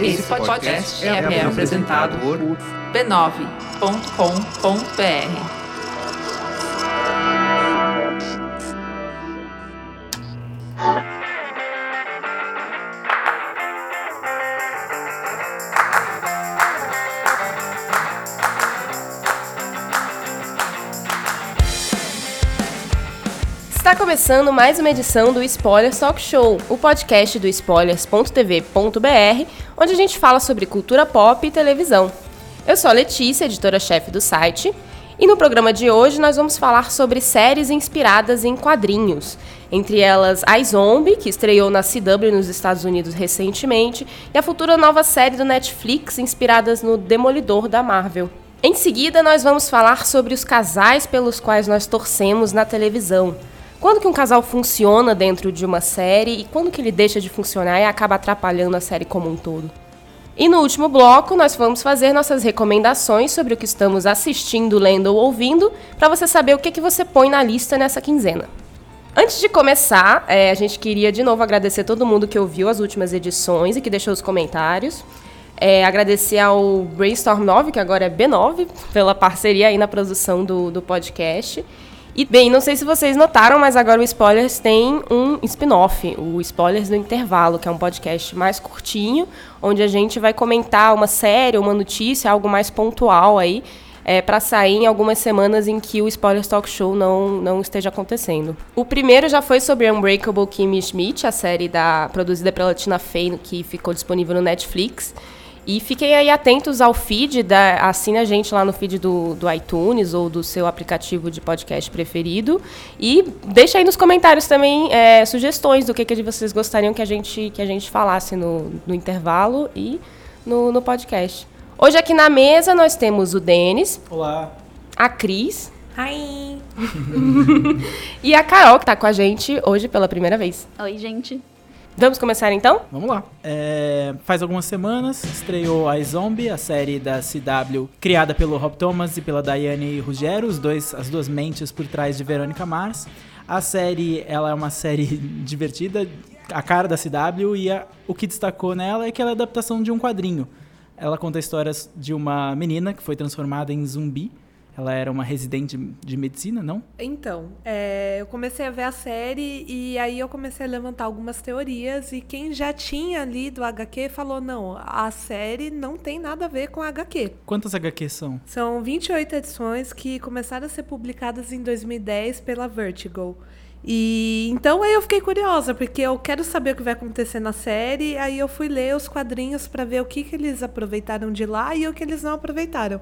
Esse podcast é, é apresentado por b9.com.br. Está começando mais uma edição do Spoilers Talk Show, o podcast do spoilers.tv.br, onde a gente fala sobre cultura pop e televisão. Eu sou a Letícia, editora-chefe do site, e no programa de hoje nós vamos falar sobre séries inspiradas em quadrinhos. Entre elas, a Zombie, que estreou na CW nos Estados Unidos recentemente, e a futura nova série do Netflix inspiradas no Demolidor da Marvel. Em seguida, nós vamos falar sobre os casais pelos quais nós torcemos na televisão. Quando que um casal funciona dentro de uma série e quando que ele deixa de funcionar e acaba atrapalhando a série como um todo? E no último bloco, nós vamos fazer nossas recomendações sobre o que estamos assistindo, lendo ou ouvindo, para você saber o que, que você põe na lista nessa quinzena. Antes de começar, é, a gente queria de novo agradecer todo mundo que ouviu as últimas edições e que deixou os comentários. É, agradecer ao Brainstorm 9, que agora é B9, pela parceria aí na produção do, do podcast. E bem, não sei se vocês notaram, mas agora o Spoilers tem um spin-off, o Spoilers no Intervalo, que é um podcast mais curtinho, onde a gente vai comentar uma série, uma notícia, algo mais pontual aí, é, para sair em algumas semanas em que o Spoilers Talk Show não, não esteja acontecendo. O primeiro já foi sobre Unbreakable Kimmy Schmidt, a série da, produzida pela Tina Fey, que ficou disponível no Netflix. E fiquem aí atentos ao feed, da, assine a gente lá no feed do, do iTunes ou do seu aplicativo de podcast preferido. E deixa aí nos comentários também é, sugestões do que, que vocês gostariam que a gente, que a gente falasse no, no intervalo e no, no podcast. Hoje aqui na mesa nós temos o Denis. Olá. A Cris. Hi. e a Carol, que está com a gente hoje pela primeira vez. Oi, gente. Vamos começar então? Vamos lá. É, faz algumas semanas estreou a Zombie, a série da CW, criada pelo Rob Thomas e pela Diane Ruggiero, os dois, as duas mentes por trás de Verônica Mars. A série, ela é uma série divertida, a cara da CW, e a, o que destacou nela é que ela é adaptação de um quadrinho. Ela conta histórias de uma menina que foi transformada em zumbi ela era uma residente de medicina, não? Então, é, eu comecei a ver a série e aí eu comecei a levantar algumas teorias e quem já tinha lido a HQ falou, não, a série não tem nada a ver com a HQ. Quantas HQs são? São 28 edições que começaram a ser publicadas em 2010 pela Vertigo. E então aí eu fiquei curiosa, porque eu quero saber o que vai acontecer na série, aí eu fui ler os quadrinhos para ver o que, que eles aproveitaram de lá e o que eles não aproveitaram.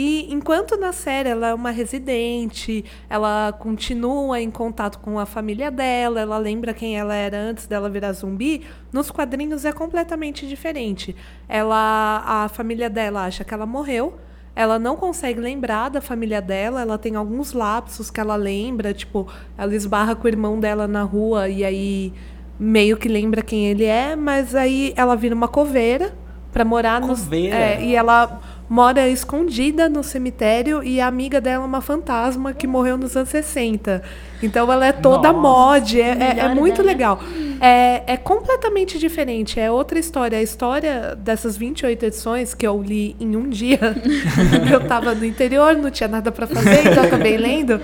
E enquanto na série ela é uma residente, ela continua em contato com a família dela, ela lembra quem ela era antes dela virar zumbi, nos quadrinhos é completamente diferente. Ela, a família dela acha que ela morreu, ela não consegue lembrar da família dela, ela tem alguns lapsos que ela lembra, tipo, ela esbarra com o irmão dela na rua e aí meio que lembra quem ele é, mas aí ela vira uma coveira para morar no é, e ela mora escondida no cemitério e a amiga dela é uma fantasma que morreu nos anos 60. Então ela é toda Nossa, mod, é, é, é muito legal. É, é completamente diferente, é outra história. A história dessas 28 edições que eu li em um dia, eu estava no interior, não tinha nada para fazer, então acabei lendo.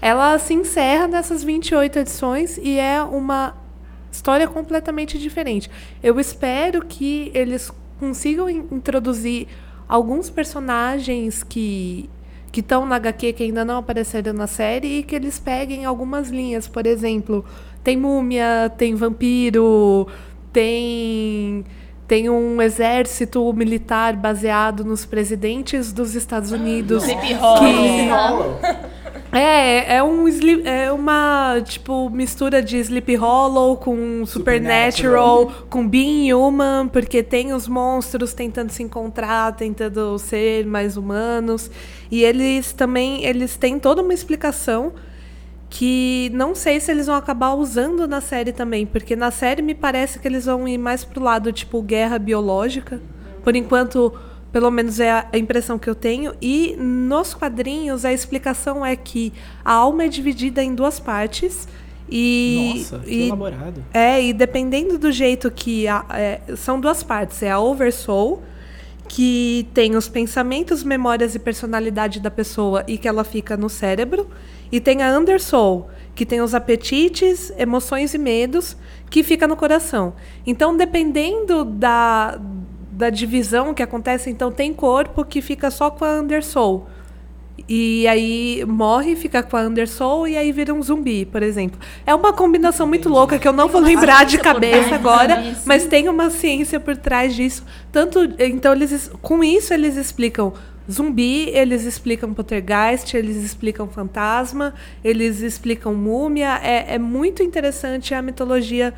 Ela se encerra nessas 28 edições e é uma história completamente diferente. Eu espero que eles consigam introduzir alguns personagens que que estão na HQ que ainda não apareceram na série e que eles peguem algumas linhas, por exemplo, tem múmia, tem vampiro, tem tem um exército militar baseado nos presidentes dos Estados Unidos. Sleepy Hollow. É, é, um, é uma, tipo, mistura de Sleepy Hollow com Supernatural, Supernatural, com Being Human, porque tem os monstros tentando se encontrar, tentando ser mais humanos. E eles também, eles têm toda uma explicação que não sei se eles vão acabar usando na série também, porque na série me parece que eles vão ir mais pro lado, tipo, guerra biológica. Por enquanto pelo menos é a impressão que eu tenho. E nos quadrinhos a explicação é que a alma é dividida em duas partes E, Nossa, que e elaborado. é, e dependendo do jeito que. a- é, são duas partes. É a Oversoul, que tem os pensamentos, memórias e personalidade da pessoa e que ela fica no cérebro. E tem a Undersoul, que tem os apetites, emoções e medos, que fica no coração. Então, dependendo da, da divisão que acontece, então tem corpo que fica só com a Undersoul. E aí morre, fica com a Undersoul e aí vira um zumbi, por exemplo. É uma combinação muito louca que eu não vou lembrar de cabeça agora, mas tem uma ciência por trás disso. Tanto, então eles com isso eles explicam zumbi, eles explicam poltergeist, eles explicam fantasma, eles explicam múmia. É, é muito interessante a mitologia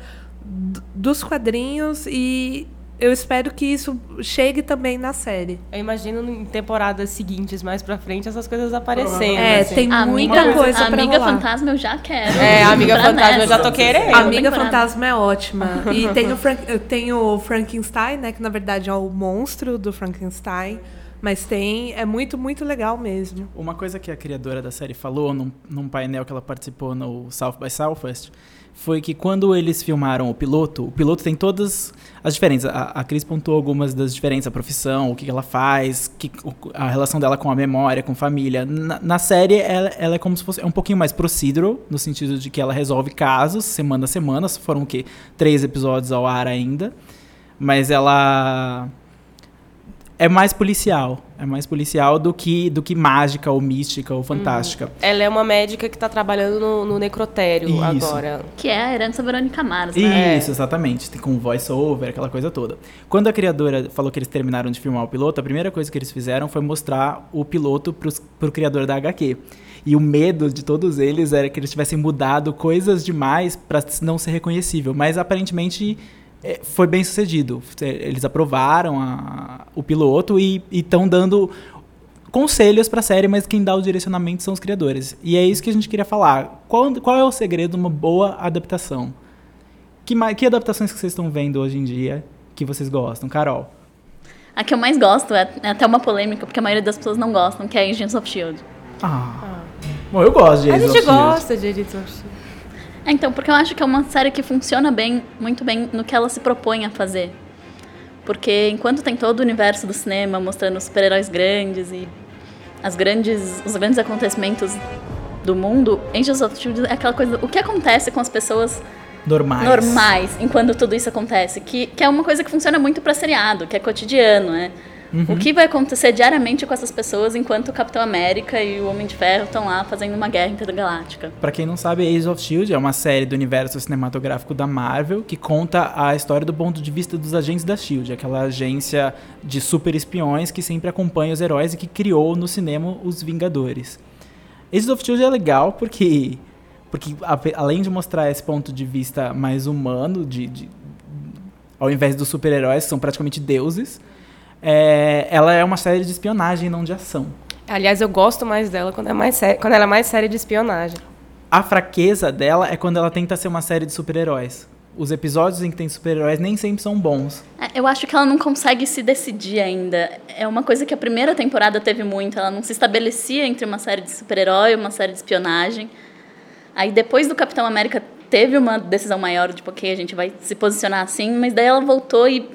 dos quadrinhos e eu espero que isso chegue também na série. Eu imagino em temporadas seguintes, mais pra frente, essas coisas aparecendo. É, assim. tem A muita amiga, coisa a pra amiga rolar. fantasma eu já quero. É, a amiga fantasma eu nessa. já tô querendo. A Amiga. Fantasma é ótima. E tem o, Frank- tem o Frankenstein, né? Que na verdade é o monstro do Frankenstein. Mas tem. É muito, muito legal mesmo. Uma coisa que a criadora da série falou num, num painel que ela participou no South by Southwest foi que quando eles filmaram o piloto, o piloto tem todas as diferenças. A, a Cris pontuou algumas das diferenças, a profissão, o que ela faz, que, a relação dela com a memória, com família. Na, na série, ela, ela é como se fosse é um pouquinho mais procedural, no sentido de que ela resolve casos semana a semana. Foram o quê? Três episódios ao ar ainda. Mas ela é mais policial. É mais policial do que, do que mágica ou mística ou fantástica. Ela é uma médica que tá trabalhando no, no necrotério Isso. agora. Que é a herança Verônica Mars, né? Isso, exatamente. Tem com voice-over, aquela coisa toda. Quando a criadora falou que eles terminaram de filmar o piloto, a primeira coisa que eles fizeram foi mostrar o piloto pros, pro criador da HQ. E o medo de todos eles era que eles tivessem mudado coisas demais para não ser reconhecível. Mas aparentemente foi bem sucedido. Eles aprovaram a- o piloto e estão dando conselhos para a série, mas quem dá o direcionamento são os criadores. E é isso que a gente queria falar. Qual, qual é o segredo de uma boa adaptação? Que, que adaptações que vocês estão vendo hoje em dia que vocês gostam? Carol? A que eu mais gosto é, é até uma polêmica, porque a maioria das pessoas não gostam, que é Agents of S.H.I.E.L.D. Ah. Bom, eu gosto de A Agents gente of S.H.I.E.L.D. gosta de Agents of S.H.I.E.L.D. É, então, porque eu acho que é uma série que funciona bem, muito bem, no que ela se propõe a fazer. Porque enquanto tem todo o universo do cinema mostrando super-heróis grandes e as grandes, os grandes acontecimentos do mundo, Angels of S.H.I.E.L.D. é aquela coisa, o que acontece com as pessoas Normais. normais enquanto tudo isso acontece, que, que é uma coisa que funciona muito pra seriado, que é cotidiano, né? O que vai acontecer diariamente com essas pessoas enquanto o Capitão América e o Homem de Ferro estão lá fazendo uma guerra intergaláctica? Pra quem não sabe, Agents of S.H.I.E.L.D. é uma série do universo cinematográfico da Marvel que conta a história do ponto de vista dos agentes da S.H.I.E.L.D., aquela agência de super espiões que sempre acompanha os heróis e que criou no cinema os Vingadores. Agents of S.H.I.E.L.D. é legal porque, porque além de mostrar esse ponto de vista mais humano, de, de- ao invés dos super-heróis, que são praticamente deuses, é, ela é uma série de espionagem, não de ação. Aliás, eu gosto mais dela quando, é mais quando ela é mais série de espionagem. A fraqueza dela é quando ela tenta ser uma série de super-heróis. Os episódios em que tem super-heróis nem sempre são bons. É, Eu acho que ela não consegue se decidir ainda. É uma coisa que a primeira temporada teve muito. Ela não se estabelecia entre uma série de super-herói e uma série de espionagem. Aí depois do Capitão América teve uma decisão maior, tipo, ok, a gente vai se posicionar assim, mas daí ela voltou e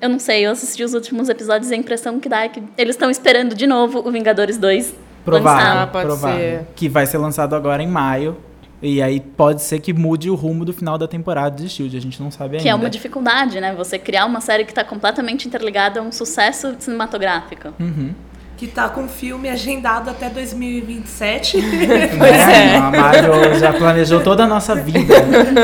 eu não sei, eu assisti os últimos episódios e a impressão que dá é que eles estão esperando de novo o Vingadores 2 Provável. Ah, provável. ser. Que vai ser lançado agora em maio. E aí pode ser que mude o rumo do final da temporada de Shield. A gente não sabe ainda. Que é uma dificuldade, né? Você criar uma série que está completamente interligada a um sucesso cinematográfico. Uhum. Que tá com filme agendado até 2027. Pois é. A Marvel já planejou toda a nossa vida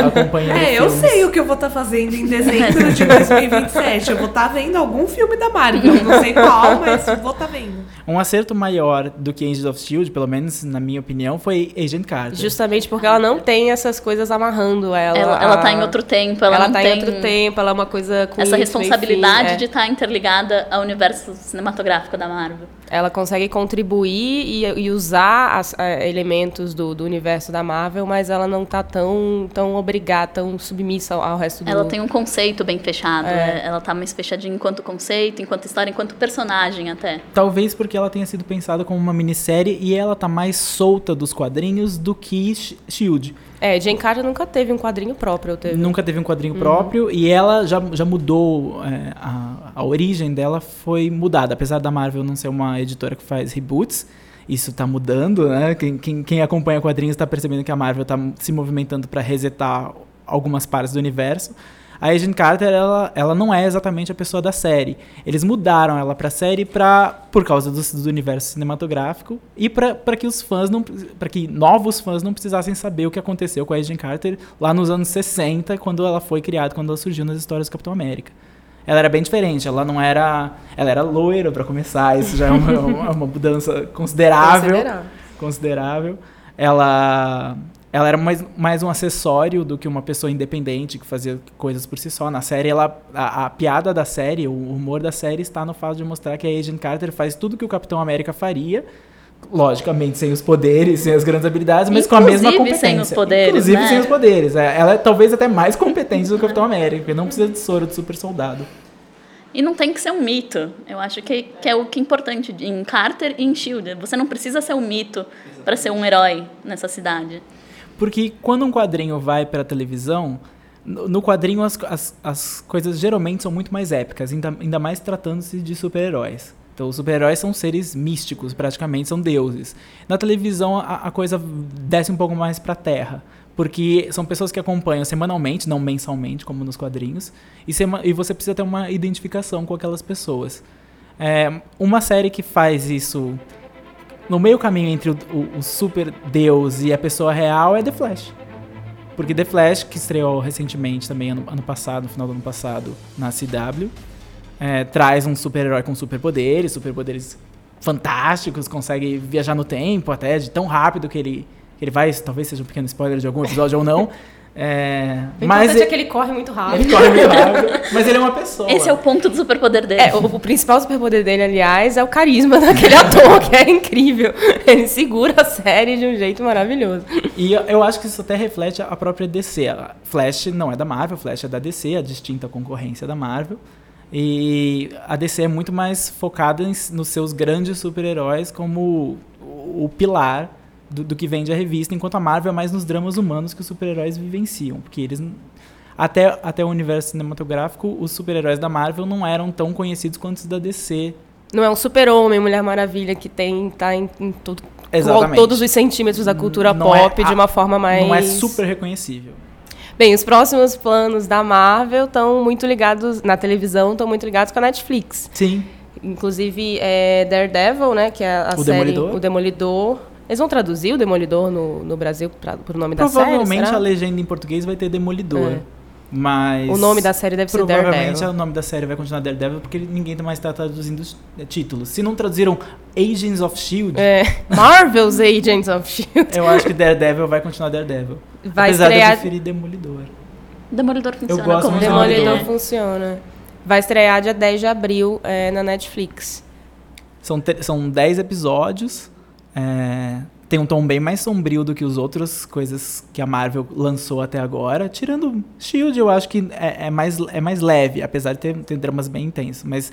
acompanhando É, eu filmes. sei o que eu vou estar fazendo em dezembro de 2027. Eu vou estar vendo algum filme da Marvel. Não sei qual, mas vou estar vendo. Um acerto maior do que Agents of S.H.I.E.L.D., pelo menos na minha opinião, foi Agent Carter. Justamente porque ela não tem essas coisas amarrando ela. Ela, ela tá em outro tempo, ela, Ela, não tá tem em outro tempo, ela é uma coisa com essa e responsabilidade fim, é. de estar interligada ao universo cinematográfico da Marvel. Ela consegue contribuir e, e usar as- eh, elementos do, do universo da Marvel, mas ela não tá tão, tão obrigada, tão submissa ao, ao resto do Ela tem um conceito bem fechado, É. né? ela tá mais fechadinha enquanto conceito, enquanto história, enquanto personagem até. Talvez porque ela tenha sido pensada como uma minissérie e ela tá mais solta dos quadrinhos do que Sh- Shield. É, Jane Carter nunca teve um quadrinho próprio, teve. Nunca teve um quadrinho próprio e ela já, já mudou. é, a, a origem dela foi mudada. Apesar da Marvel não ser uma editora que faz reboots, isso tá mudando, né? Quem, quem, quem acompanha quadrinhos tá percebendo que a Marvel tá se movimentando para resetar algumas partes do universo. A Agent Carter, ela, ela não é exatamente a pessoa da série. Eles mudaram ela pra série pra, por causa do, do universo cinematográfico e pra pra que os fãs não para que novos fãs não precisassem saber o que aconteceu com a Agent Carter lá nos anos 60, quando ela foi criada, quando ela surgiu nas histórias do Capitão América. Ela era bem diferente, ela não era. Ela era loira pra começar, isso já é uma, uma, uma mudança considerável Considerável. considerável. Ela, ela era mais, mais um acessório do que uma pessoa independente que fazia coisas por si só. Na série, ela, a, a piada da série, o humor da série está no fato de mostrar que a Agent Carter faz tudo que o Capitão América faria. Logicamente, sem os poderes, sem as grandes habilidades, mas com a mesma Inclusive competência. sem os poderes, Inclusive né? sem os poderes. É, Ela é talvez até mais competente do que o Capitão América, porque não precisa de soro de super soldado. E não tem que ser um mito. Eu acho que, que é o que é importante em Carter e em Shield. Você não precisa ser um mito para ser um herói nessa cidade. Porque quando um quadrinho vai pra televisão, no quadrinho as, as, as coisas geralmente são muito mais épicas, ainda, ainda mais tratando-se de super-heróis. Então, os super-heróis são seres místicos, praticamente, são deuses. Na televisão, a, a coisa desce um pouco mais pra terra. Porque são pessoas que acompanham semanalmente, não mensalmente, como nos quadrinhos, e, sema- e você precisa ter uma identificação com aquelas pessoas. É, uma série que faz isso no meio caminho entre o, o- o super deus e a pessoa real é The Flash. Porque The Flash, que estreou recentemente também, ano, ano passado, no final do ano passado, na CW, é, traz um super-herói com superpoderes, superpoderes fantásticos, consegue viajar no tempo até, de tão rápido que ele, que ele vai. Talvez seja um pequeno spoiler de algum episódio ou não. É, O mas importante é ele, que ele corre muito rápido. ele corre muito rápido, mas ele é uma pessoa. Esse é o ponto do superpoder dele. É, o, o principal superpoder dele, aliás, é o carisma daquele ator, que é incrível. Ele segura a série de um jeito maravilhoso. E eu- eu acho que isso até reflete a própria DC. A Flash não é da Marvel, Flash é da DC, a distinta concorrência da Marvel. E a DC é muito mais focada em- nos seus grandes super-heróis como o, o pilar do, do que vende a revista, enquanto a Marvel é mais nos dramas humanos que os super-heróis vivenciam. Porque eles. Até, até o universo cinematográfico, os super-heróis da Marvel não eram tão conhecidos quanto os da DC. Não é um super-homem, Mulher Maravilha, que tem, tá em, em Exatamente. todos os centímetros da cultura Não é pop a- de uma forma mais... Não é super reconhecível. Bem, os próximos planos da Marvel estão muito ligados, na televisão, estão muito ligados com a Netflix. Sim. Inclusive, é Daredevil, né, que é a O série... Demolidor. O Demolidor. Eles vão traduzir o Demolidor no, no Brasil pra, pro nome da série, Provavelmente a legenda em português vai ter Demolidor. É. Mas. O nome da série deve ser Provavelmente Daredevil. o nome da série vai continuar Daredevil porque ninguém mais está traduzindo os títulos. Se não traduziram Agents of Shield, É, Marvel's Agents of S.H.I.E.L.D. eu acho que Daredevil vai continuar Daredevil. Vai Apesar de eu estrear... preferir Demolidor. Demolidor funciona gosto como Demolidor. Demolidor funciona. Vai estrear dia 10 de abril é, na Netflix. São, são 10 episódios. É, tem um tom bem mais sombrio do que os outros coisas que a Marvel lançou até agora. Tirando Shield, eu acho que é, é mais, é mais leve, apesar de ter, ter dramas bem intensos. Mas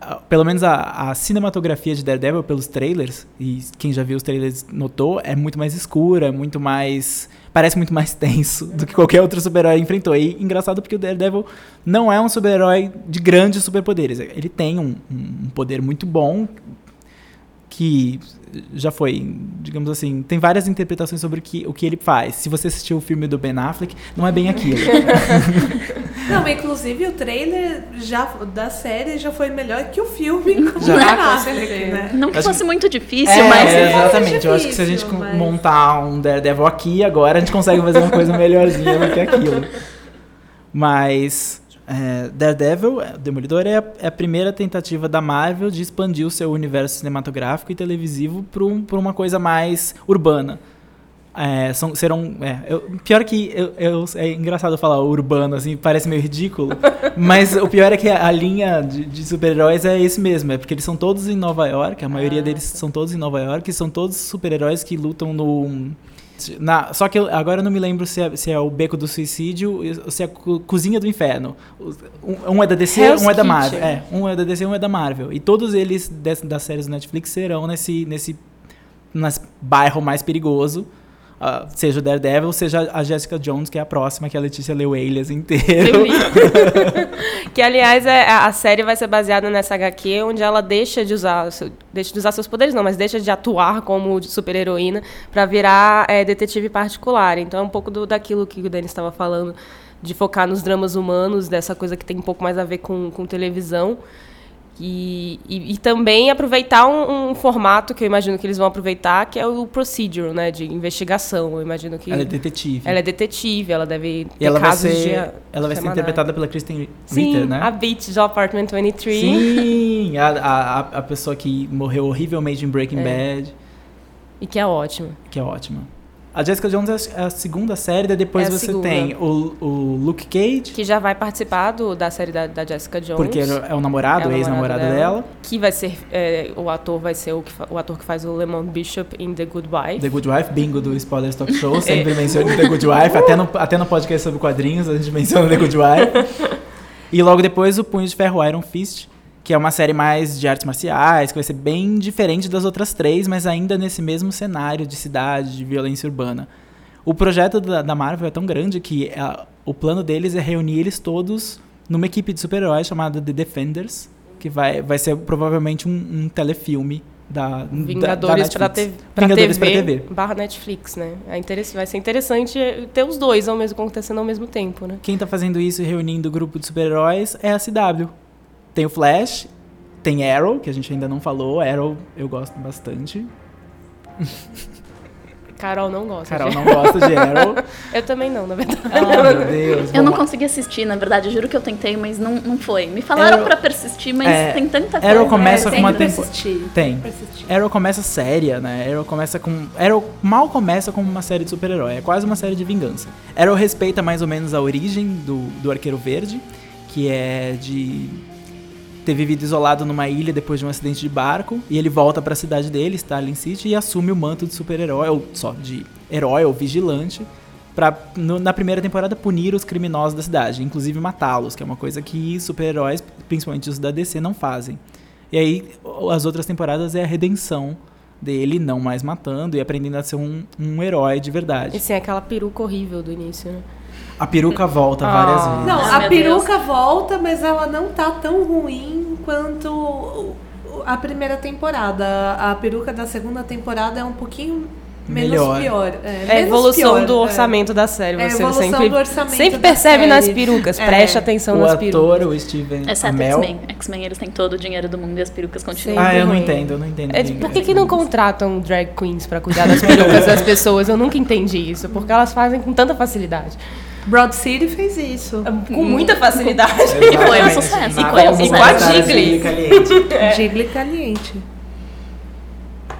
ah, pelo menos a, a cinematografia de Daredevil pelos trailers, e quem já viu os trailers notou, é muito mais escura, muito mais. Parece muito mais tenso do que qualquer outro super-herói enfrentou. E engraçado porque o Daredevil não é um super-herói de grandes superpoderes. Ele tem um, um poder muito bom, que já foi, digamos assim, tem várias interpretações sobre o que, o que ele faz. Se você assistiu o filme do Ben Affleck, não é bem aquilo. Não, mas inclusive o trailer já, da série já foi melhor que o filme com Já. o Ben Ah, com Affleck, né? Não que Acho fosse muito difícil, É, mas exatamente. Eu acho que se a gente difícil, mas- montar um Daredevil aqui agora, a gente consegue fazer uma coisa melhorzinha do que aquilo. Mas é, Daredevil, é, Demolidor, é a, é a primeira tentativa da Marvel de expandir o seu universo cinematográfico e televisivo para um, uma coisa mais urbana. É, são, serão. É, eu- pior que. Eu, eu- é engraçado falar urbano, assim, parece meio ridículo. mas o pior é que a, a linha de, de super-heróis é esse mesmo. É porque eles são todos em Nova York, a maioria deles são todos em Nova York, e são todos super-heróis que lutam no. Na, só que eu, agora eu não me lembro se é, se é o Beco do Suicídio ou se é a co- Cozinha do Inferno. Um, um é da DC, Hell's um é da. Marvel. É, um é da DC, um é da Marvel. E todos eles des, das séries do Netflix serão nesse, nesse, nesse bairro mais perigoso, ah, seja o Daredevil, seja a Jessica Jones, que é a próxima, que a Letícia leu Alias Eu inteiro. que, aliás, é, a série vai ser baseada nessa HQ, onde ela deixa de usar, deixa de usar seus poderes, não, mas deixa de atuar como super-heroína pra virar é, detetive particular. Então é um pouco do, daquilo que o Denis estava falando, de focar nos dramas humanos, dessa coisa que tem um pouco mais a ver com, com televisão. E, e, e também aproveitar um, um formato que eu imagino que eles vão aproveitar, que é o procedural, né, de investigação. Eu imagino que Ela é detetive. ela é detetive, ela deve ter e ela vai casos ser, de ela vai ser interpretada pela Kristen Ritter, né? a Beach de Apartment 23. Sim, a, a, a pessoa que morreu horrivelmente em Breaking Bad, E que é ótima. que é ótima. A Jessica Jones é a segunda série, daí depois É você segunda. tem o, o Luke Cage, Que já vai participar do, da série da, da Jessica Jones. porque é o namorado, É o ex-namorado namorado dela. Que vai ser. é, o ator vai ser o, que o ator que faz o Lemon Bishop em The Good Wife. The Good Wife, bingo do Spoilers Talk Show, É. sempre menciona The Good Wife, até no, até no podcast sobre quadrinhos a gente menciona The Good Wife. E logo depois o Punho de Ferro Iron Fist, que é uma série mais de artes marciais, que vai ser bem diferente das outras três, mas ainda nesse mesmo cenário de cidade, de violência urbana. O projeto da, da Marvel é tão grande que a- o plano deles é reunir eles todos numa equipe de super-heróis chamada The Defenders, que vai, vai ser provavelmente um, um telefilme da, Vingadores pra, pra Vingadores TV, TV. barra Netflix, né? É vai ser interessante ter os dois ao mesmo, acontecendo ao mesmo tempo, né? Quem tá fazendo isso e reunindo o grupo de super-heróis é a CW. Tem o Flash, tem Arrow, que a gente ainda não falou. Arrow eu gosto bastante. Carol não gosta. Carol de- não gosta de Arrow. Eu também não, na verdade. Ah, meu Deus. Eu não consegui assistir, na verdade, eu juro que eu tentei, mas não, não foi. Me falaram Arrow- pra persistir, mas É, tem tanta coisa. Arrow começa É, com uma tem que temporada. persistir. Tem. Persistir. Arrow começa séria, né? Arrow começa com. Arrow mal começa como uma série de super-herói. É quase uma série de vingança. Arrow respeita mais ou menos a origem do, do Arqueiro Verde, que é de ter vivido isolado numa ilha depois de um acidente de barco. E ele volta pra cidade dele, Starling City, e assume o manto de super-herói, ou só de herói ou vigilante. No- na primeira temporada, punir os criminosos da cidade, inclusive matá-los, que é uma coisa que super-heróis, principalmente os da DC, não fazem. E aí, as outras temporadas é a redenção dele, não mais matando e aprendendo a ser um, um herói de E verdade. sim, aquela peruca horrível do início, né? A peruca volta Ah. várias vezes. Não, a meu peruca volta, mas ela não tá tão ruim quanto o- o- a primeira temporada. A peruca da segunda temporada é um pouquinho menos Melhor. pior. É, É evolução pior, do é. orçamento da série. É a Você evolução sempre, do orçamento sempre da percebe nas perucas. É. Preste atenção o nas ator, perucas. o Steven Exceto Amell. X-Men. X-Men, eles têm todo o dinheiro do mundo e as perucas continuam. Ah, eu não entendo, eu não entendo. É, por que, que não contratam drag queens pra cuidar das perucas das pessoas? Eu nunca entendi isso. Porque elas fazem com tanta facilidade. Broad City fez isso. Com muita facilidade. E foi um sucesso. E sucesso. matar E com a a Jiggly. Jiggly caliente. Caliente.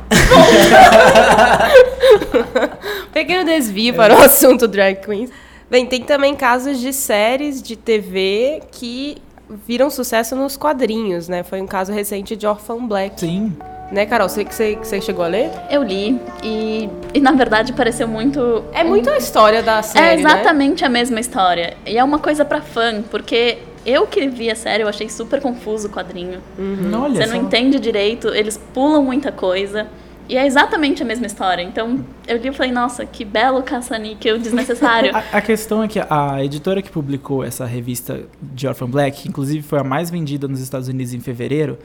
Pequeno desvio para o assunto drag queens. Bem, tem também casos de séries de TV que viram sucesso nos quadrinhos, né? Foi um caso recente de Orphan Black. Sim. Né, Carol? Você, você, você chegou a ler? Eu li e, e na verdade pareceu muito. É muito a história da série, É né? exatamente a mesma história. E é uma coisa pra fã, porque eu que vi a série, eu achei super confuso o quadrinho. Olha Você só. não entende direito, eles pulam muita coisa. E é exatamente a mesma história. Então, eu li e falei, nossa, que belo caça-níquel desnecessário. A, a questão é que a editora que publicou essa revista de Orphan Black, que inclusive foi a mais vendida nos Estados Unidos em fevereiro,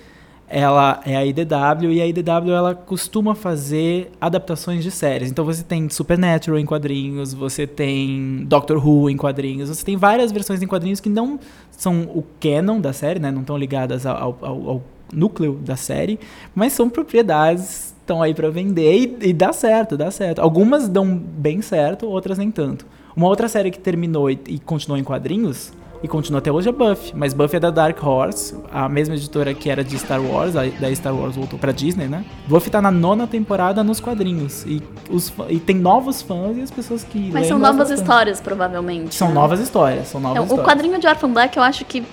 ela é a IDW e a IDW ela costuma fazer adaptações de séries. Então você tem Supernatural em quadrinhos, você tem Doctor Who em quadrinhos, você tem várias versões em quadrinhos que não são o canon da série, né? Não estão ligadas ao, ao- ao núcleo da série, mas são propriedades estão aí para vender e, e dá certo, dá certo. Algumas dão bem certo, outras nem tanto. Uma outra série que terminou e, e continuou em quadrinhos e continua até hoje é Buffy, mas Buffy é da Dark Horse, a mesma editora que era de Star Wars, a- daí Star Wars voltou pra Disney, né? Buffy tá na nona temporada nos quadrinhos e, os, e tem novos fãs e as pessoas que Mas são novas histórias, provavelmente. São né? novas histórias, são novas É, o histórias. quadrinho de Orphan Black, eu acho que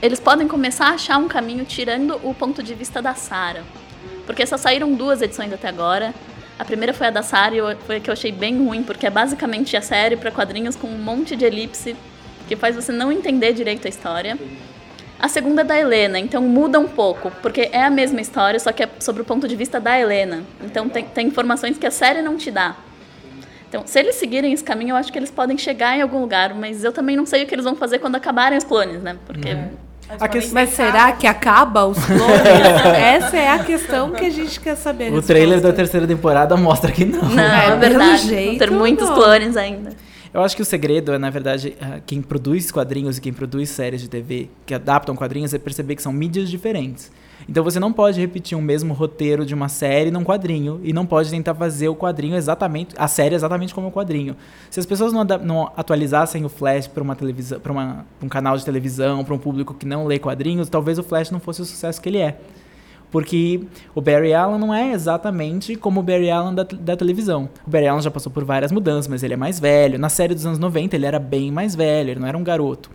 eles podem começar a achar um caminho tirando o ponto de vista da Sarah. Porque só saíram duas edições até agora. A primeira foi a da Sarah e foi a que eu achei bem ruim, porque é basicamente a série para quadrinhos com um monte de elipse que faz você não entender direito a história. A segunda é da Helena, então muda um pouco, porque é a mesma história, só que é sobre o ponto de vista da Helena. Então tem, tem informações que a série não te dá. Então, se eles seguirem esse caminho, eu acho que eles podem chegar em algum lugar, mas eu também não sei o que eles vão fazer quando acabarem os clones, né? Porque A que- Mas será que acaba os clones? Essa é a questão que a gente quer saber. O trailer da terceira temporada mostra que não. não, É, é, verdade. Vão jeito, ter muitos não. clones ainda. Eu acho que o segredo é, na verdade, ah, quem produz quadrinhos e quem produz séries de TV que adaptam quadrinhos é perceber que são mídias diferentes. Então você não pode repetir um mesmo roteiro de uma série num quadrinho e não pode tentar fazer o quadrinho exatamente, a série exatamente como o quadrinho. Se as pessoas não, não atualizassem o Flash para uma televisão, para um canal de televisão, para um público que não lê quadrinhos, talvez o Flash não fosse o sucesso que ele é. Porque o Barry Allen não é exatamente como o Barry Allen da, da televisão. O Barry Allen já passou por várias mudanças, mas ele é mais velho. Na série dos anos 90, ele era bem mais velho, ele não era um garoto.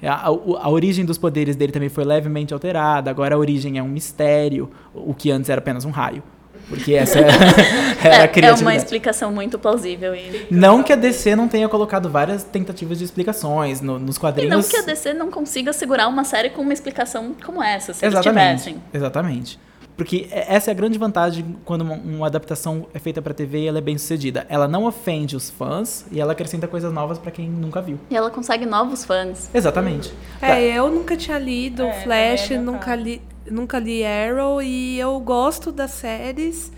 A, a- a origem dos poderes dele também foi levemente alterada. Agora a origem é um mistério, o que antes era apenas um raio. Porque essa era, era a É, é uma criatividade. explicação muito plausível. E, Não que a DC não tenha colocado várias tentativas de explicações no- nos e quadrinhos. não que a DC não consiga segurar uma série com uma explicação como essa, se Exatamente. eles tivessem. Exatamente. Porque e- essa é a grande vantagem quando uma, uma adaptação é feita pra TV e ela é bem sucedida. Ela não ofende os fãs e ela acrescenta coisas novas pra quem nunca viu. E ela consegue novos fãs. Exatamente. É, eu nunca tinha lido É, Flash, é nunca li, nunca li Arrow e eu gosto das séries,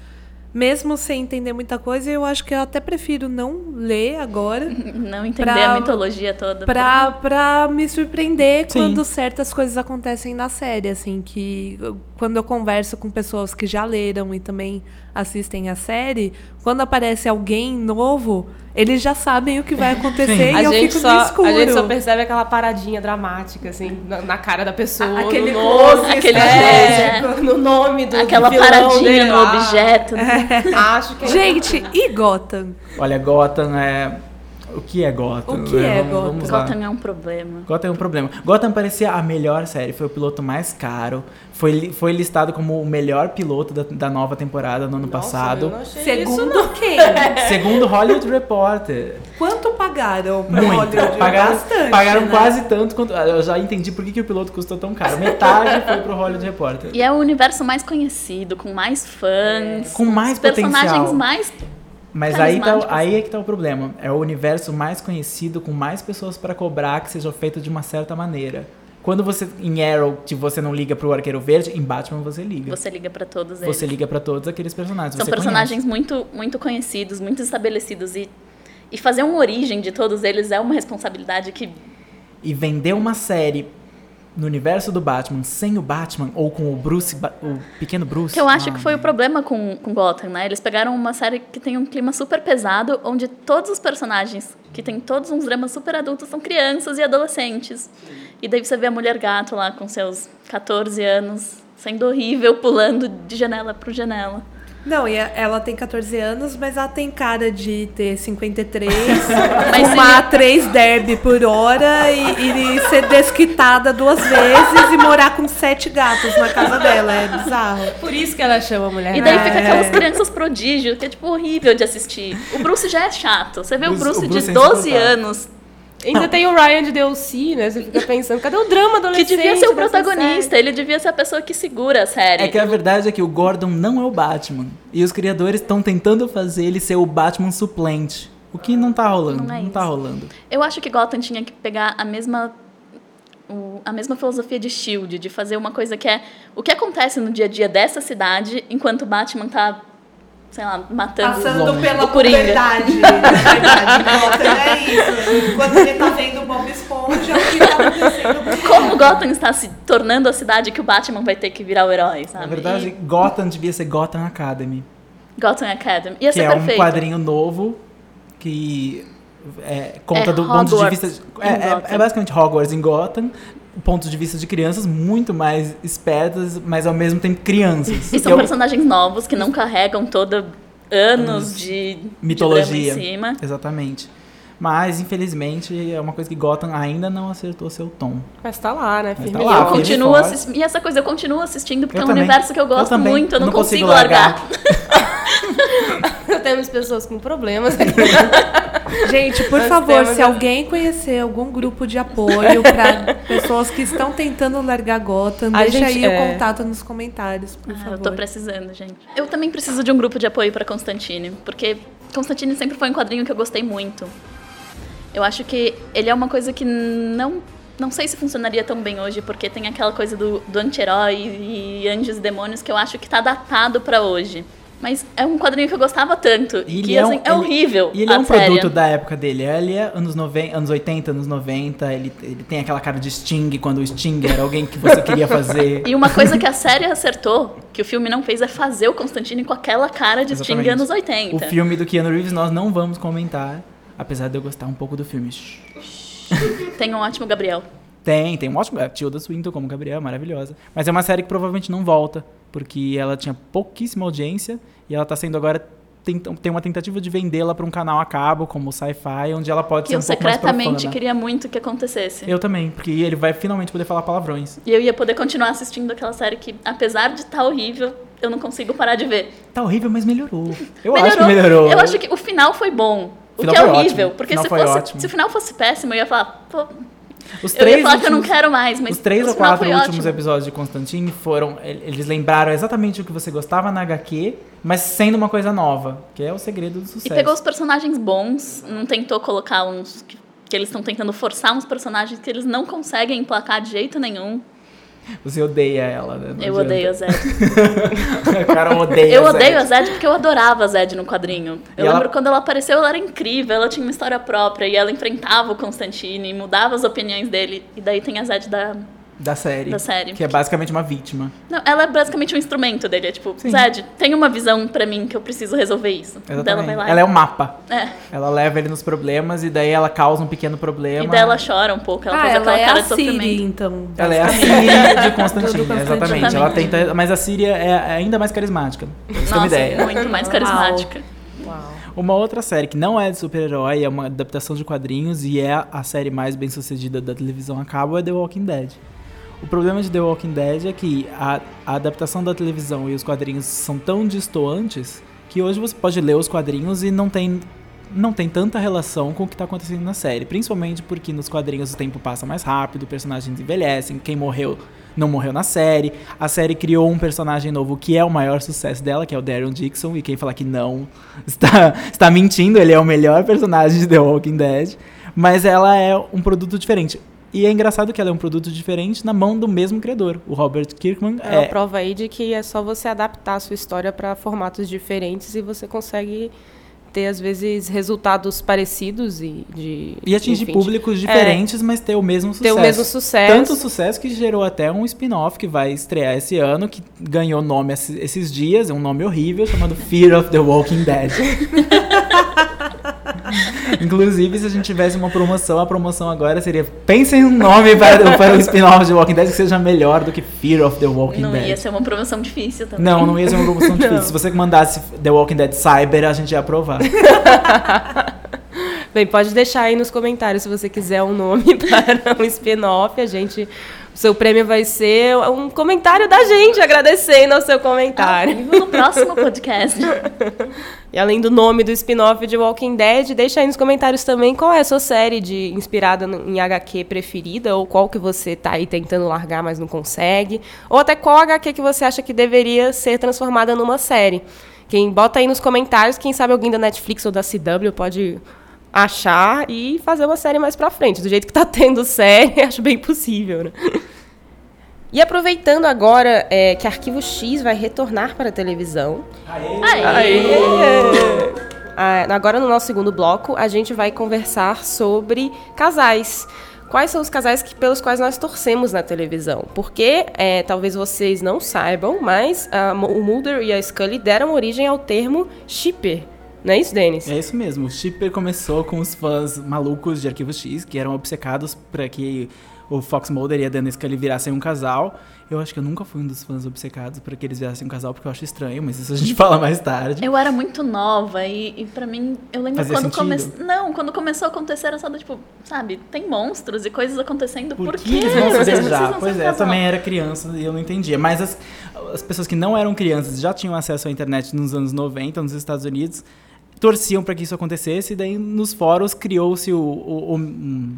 mesmo sem entender muita coisa. Eu acho que eu até prefiro não ler agora Não entender Pra- a mitologia toda. pra, pra me surpreender Sim. quando certas coisas acontecem na série, assim, que quando eu converso com pessoas que já leram e também assistem a série, quando aparece alguém novo, eles já sabem o que vai acontecer A e eu gente, fico só, no escuro. a gente só percebe aquela paradinha dramática, assim, na, na cara da pessoa. Aquele no nome, close, aquele é, close, no nome do Aquela do paradinha dele no lá. objeto. né? Acho que Gente, e Gotham? Olha, Gotham é. O que é Gotham? O que né? é Vamos- Gotham? Vamos. Gotham é um problema. Gotham é um problema. Gotham parecia a melhor série, foi o piloto mais caro. Foi, foi listado como o melhor piloto da, da nova temporada no ano passado. eu não achei isso, Segundo quem? Segundo Hollywood Reporter. Quanto pagaram pra Muito. Hollywood? Pagaram, Bastante, pagaram né? quase tanto quanto. ah, Eu já entendi por que, que o piloto custou tão caro. Metade foi pro Hollywood Reporter. E é o universo mais conhecido, com mais fãs. Com mais os personagens potencial. mais. Mas aí, tá, carismáticos. aí é que tá o problema. É o universo mais conhecido, com mais pessoas pra cobrar que seja feito de uma certa maneira. Quando você, em Arrow, você não liga pro Arqueiro Verde, em Batman você liga. Você liga pra todos eles. Você liga pra todos aqueles personagens. São personagens muito, muito conhecidos, muito estabelecidos. E, e fazer uma origem de todos eles é uma responsabilidade que. E vender uma série no universo do Batman sem o Batman, ou com o Bruce, o pequeno Bruce. Que eu acho ah, que foi o problema com, com Gotham, né? Eles pegaram uma série que tem um clima super pesado, onde todos os personagens, que tem todos uns dramas super adultos, são crianças e adolescentes. E daí você vê a mulher gato lá com seus 14 anos, sendo horrível, pulando de janela para janela. Não, e ela tem 14 anos, mas ela tem cara de ter 53, Mas fumar 3 derby por hora e, e ser desquitada duas vezes e morar com sete gatos na casa dela. É bizarro. Por isso que ela chama a mulher. E daí fica É. aquelas crianças prodígio, que é tipo horrível de assistir. O Bruce já é chato. Você vê o Bruce- o Bruce de é 12 insuportável. anos, Ainda tem o Ryan de DLC, né? Você fica pensando, cadê o drama que adolescente? devia ser o protagonista, ele devia ser a pessoa que segura a série. É que a verdade é que o Gordon não é o Batman. E os criadores estão tentando fazer ele ser o Batman suplente. O que não tá rolando. Não Não, é tá isso. rolando. Eu acho que Gotham tinha que pegar a mesma o- a mesma filosofia de Shield, de fazer uma coisa que é o que acontece no dia a dia dessa cidade, enquanto o Batman tá, sei lá, matando Passando Longe. pela O Coringa. puberdade. Na verdade, Gotham é isso. Quando ele tá vendo o Bob Esponja, o que tá acontecendo? como Gotham está se tornando a cidade que o Batman vai ter que virar o herói, sabe? Na verdade, E Gotham devia ser Gotham Academy. Gotham Academy. Ia que ser é um perfeito. quadrinho novo que é, conta É do ponto de Hogwarts vista. É, é- é basicamente Hogwarts em Gotham. Ponto de vista de crianças muito mais espertas, mas ao mesmo tempo crianças. E são o- personagens novos que não carregam todo anos de de mitologia. drama em cima. Exatamente. Mas, infelizmente, é uma coisa que Gotham ainda não acertou seu tom. Mas tá lá, né? Mas Firme tá e lá, eu continuo. E essa coisa eu continuo assistindo porque Eu é um também. universo que eu gosto também. muito, eu não, Não consigo, consigo largar. Temos pessoas com problemas. Gente, por Nós favor, temos se alguém conhecer algum grupo de apoio para pessoas que estão tentando largar Gotham, A deixa gente- aí é. o contato nos comentários, por Ah, favor. eu tô precisando, gente. Eu também preciso de um grupo de apoio pra Constantine, porque Constantine sempre foi um quadrinho que eu gostei muito. Eu acho que ele é uma coisa que não não sei se funcionaria tão bem hoje, porque tem aquela coisa do, do anti-herói e anjos e demônios que eu acho que tá datado pra hoje. Mas é um quadrinho que eu gostava tanto. E que assim, é, ele- horrível. E ele é um série. produto da época dele. Ele é anos, 90, anos 80, anos 90. Ele, ele tem aquela cara de Sting, quando o Sting era alguém que você queria fazer. E uma coisa que a série acertou, que o filme não fez, é fazer o Constantine com aquela cara de Sting Exatamente. anos O 80. filme do Keanu Reeves nós não vamos comentar, apesar de eu gostar um pouco do filme. Tem um ótimo Gabriel. Tem, tem um ótimo. A Tilda Swinton como Gabriel, maravilhosa. Mas é uma série que provavelmente não volta, porque ela tinha pouquíssima audiência e ela tá sendo agora. Tem, tem uma tentativa de vendê-la para um canal a cabo, como o Sci-Fi, onde ela pode Que ser eu um pouco mais secretamente queria muito que acontecesse. Eu também, porque ele vai finalmente poder falar palavrões. E eu ia poder continuar assistindo aquela série que, apesar de estar horrível, eu não consigo parar de ver. Tá horrível, mas melhorou. Eu melhorou. acho que melhorou. Eu acho que o final foi bom. O que é horrível. ótimo. Porque se, fosse, se o final fosse péssimo, eu ia falar, pô, Os eu ia falar últimos, que eu não quero mais, mas Os três ou quatro últimos ótimo. episódios de Constantine foram. el- Eles lembraram exatamente o que você gostava na HQ, mas sendo uma coisa nova, que é o segredo do E sucesso. pegou os personagens bons, não tentou colocar uns que, que eles estão tentando forçar uns personagens que eles não conseguem emplacar de jeito nenhum. Você odeia ela, né? Não Eu adianta. odeio a Zed. o cara odeia Eu a odeio a Zed. Porque eu adorava a Zed no quadrinho. Eu E ela- lembro quando ela apareceu, ela era incrível, ela tinha uma história própria e ela enfrentava o Constantine, mudava as opiniões dele. E daí tem a Zed da. Da série. Da série. Que é basicamente uma vítima. Não, ela é basicamente um instrumento dele. É tipo, Sim. Zed, tem uma visão pra mim que eu preciso resolver isso. Daí ela Exatamente. vai lá. Ela e- é o mapa. É. Ela leva ele nos problemas e daí ela causa um pequeno problema. E daí ela chora um pouco, ela ah, faz ela aquela é cara a de sofrimento. Siri, então. Ela é a Síria de Constantine, exatamente. Ela tenta, mas a Síria é ainda mais carismática. Ter uma Nossa, ideia. muito mais carismática. Uma outra série que não é de super-herói, é uma adaptação de quadrinhos e é a série mais bem sucedida da televisão a cabo é The Walking Dead. O problema de The Walking Dead é que a, a adaptação da televisão e os quadrinhos são tão distoantes que hoje você pode ler os quadrinhos e não tem, não tem tanta relação com o que está acontecendo na série. Principalmente porque nos quadrinhos o tempo passa mais rápido, personagens envelhecem, quem morreu não morreu na série. A série criou um personagem novo que é o maior sucesso dela, que é o Darren Dixon, e quem falar que não está, está mentindo, ele é o melhor personagem de The Walking Dead. Mas ela é um produto diferente. E é engraçado que ela é um produto diferente na mão do mesmo criador. O Robert Kirkman É uma é, prova aí de que é só você adaptar a sua história para formatos diferentes e você consegue ter, às vezes, resultados parecidos e de. e atingir enfim, públicos diferentes, mas ter o mesmo Ter sucesso. o mesmo sucesso. Tanto sucesso que gerou até um spin-off que vai estrear esse ano, que ganhou nome esses- esses dias, é um nome horrível, chamado Fear of the Walking Dead. Inclusive, se a gente tivesse uma promoção, a promoção agora seria pensem um nome para, para o spin-off de Walking Dead que seja melhor do que Fear of the Walking Não Dead. ia ser uma promoção difícil também. Não, não ia ser uma promoção difícil. Se você mandasse The Walking Dead Cyber, a gente ia aprovar. Bem, pode deixar aí nos comentários se você quiser um nome para um spin-off. A gente. O seu prêmio vai ser um comentário da gente agradecendo ao seu comentário. Vivo no próximo podcast. E além do nome do spin-off de Walking Dead, deixa aí nos comentários também qual é a sua série de inspirada em HQ preferida, ou qual que você tá aí tentando largar, mas não consegue, ou até qual HQ que você acha que deveria ser transformada numa série. Quem bota aí nos comentários, quem sabe alguém da Netflix ou da CW pode achar e fazer uma série mais pra frente. Do jeito que tá tendo série, acho bem possível, né? E aproveitando agora é, que Arquivo X vai retornar para a televisão, Aí. ah, agora no nosso segundo bloco, a gente vai conversar sobre casais. Quais são os casais que- pelos quais nós torcemos na televisão? Porque, é, talvez vocês não saibam, mas ah, o Mulder e a Scully deram origem ao termo shipper. Não é isso, Denis? É isso mesmo. O Shipper começou com os fãs malucos de Arquivo X, que eram obcecados para que o Fox Mulder e a Dana Scully virassem um casal. Eu acho que eu nunca fui um dos fãs obcecados para que eles virassem um casal, porque eu acho estranho, mas isso a gente fala mais tarde. Eu era muito nova e, e pra mim, eu lembro Fazia quando começou. Não, quando começou a acontecer era só do tipo, sabe, tem monstros e coisas acontecendo. Por, Por quê? que eles vão se beijar? Pois é, eu também era criança e eu não entendia. Mas as, as pessoas que não eram crianças já tinham acesso à internet nos anos 90, nos Estados Unidos, torciam para que isso acontecesse, e daí nos fóruns criou-se o, o, o, um,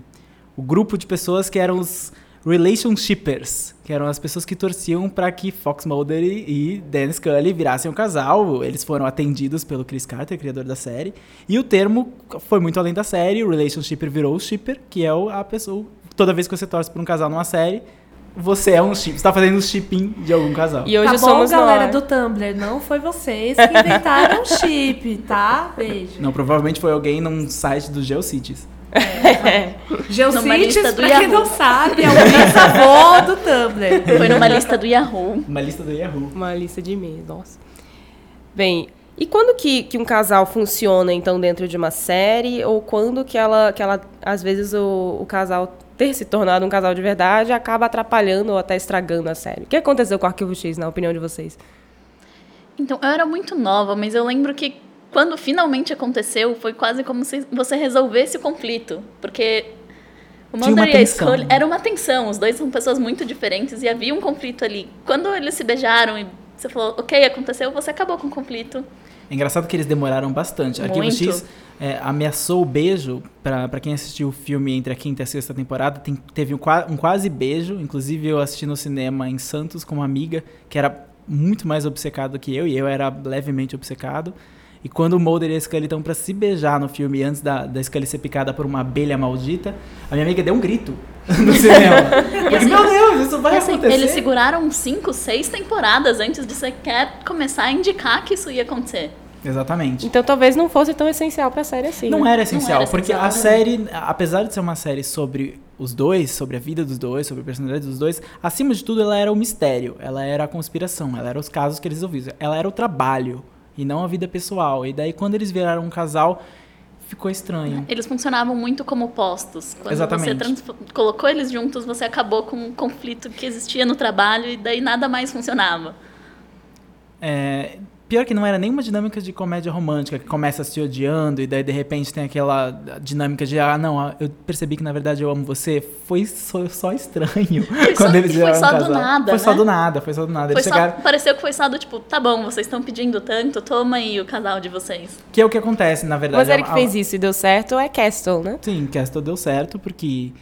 o grupo de pessoas que eram os relationshippers, que eram as pessoas que torciam para que Fox Mulder e e Dan Scully virassem um casal. Eles foram atendidos pelo Chris Carter, criador da série. E o termo foi muito além da série. O relationshipper virou o shipper, que é a pessoa. Toda vez que você torce por um casal numa série, você é um chip. Você tá fazendo um shipping de algum casal. E hoje tá bom, somos galera nós. do Tumblr, não foi vocês que inventaram o chip, tá? Beijo. Não, provavelmente foi alguém num site do GeoCities. Numa Geocities, pra quem Yahoo. não sabe, é o bisavô do Tumblr. Foi numa lista do Yahoo. Uma lista do Yahoo. Uma lista de e-mails, nossa. Bem, e quando que, que um casal funciona, então, dentro de uma série? Ou quando que ela, que ela às vezes, o, o casal ter se tornado um casal de verdade acaba atrapalhando ou até estragando a série? O que aconteceu com o Arquivo X, na opinião de vocês? Então, eu era muito nova, mas eu lembro que quando finalmente aconteceu, foi quase como se você resolvesse o conflito. Porque o Mulder e a Scully né? era uma tensão, os dois são pessoas muito diferentes e havia um conflito ali. Quando eles se beijaram e você falou, ok, aconteceu, você acabou com o conflito. É engraçado que eles demoraram bastante. Arquivo Muito. X é, ameaçou o beijo, pra quem assistiu o filme entre a quinta e a sexta temporada, tem- teve um, um quase beijo. Inclusive, eu assisti no cinema em Santos com uma amiga que era muito mais obcecada que eu, e eu era levemente obcecado. E quando o Mulder e a Scully estão pra se beijar no filme, antes da, da Scully ser picada por uma abelha maldita, a minha amiga deu um grito no cinema. Porque, meu Deus, isso vai assim, acontecer. eles seguraram cinco, seis temporadas antes de sequer começar a indicar que isso ia acontecer. Exatamente. Então talvez não fosse tão essencial pra série assim. Não né? era essencial, era porque essencial, a né? série, apesar de ser uma série sobre os dois, sobre a vida dos dois, sobre a personalidade dos dois, acima de tudo ela era o mistério, ela era a conspiração, ela era os casos que eles resolviam, ela era o trabalho e não a vida pessoal. E daí quando eles viraram um casal, ficou estranho. Eles funcionavam muito como postos. Quando Exatamente. você colocou eles juntos, você acabou com um conflito que existia no trabalho e daí nada mais funcionava. É, pior que não era nenhuma dinâmica de comédia romântica, que começa se odiando e daí de repente tem aquela dinâmica de, ah, não, ah, eu percebi que na verdade eu amo você. Foi só, só estranho só- quando eles e foi só do nada, Foi só né? do nada, foi só do nada. Foi Eles só, chegaram... pareceu que foi só do tipo, tá bom, vocês estão pedindo tanto, toma aí o casal de vocês. Que é o que acontece, na verdade. Uma série que A- a- fez isso e deu certo é Castle, né? Sim, Castle deu certo, porque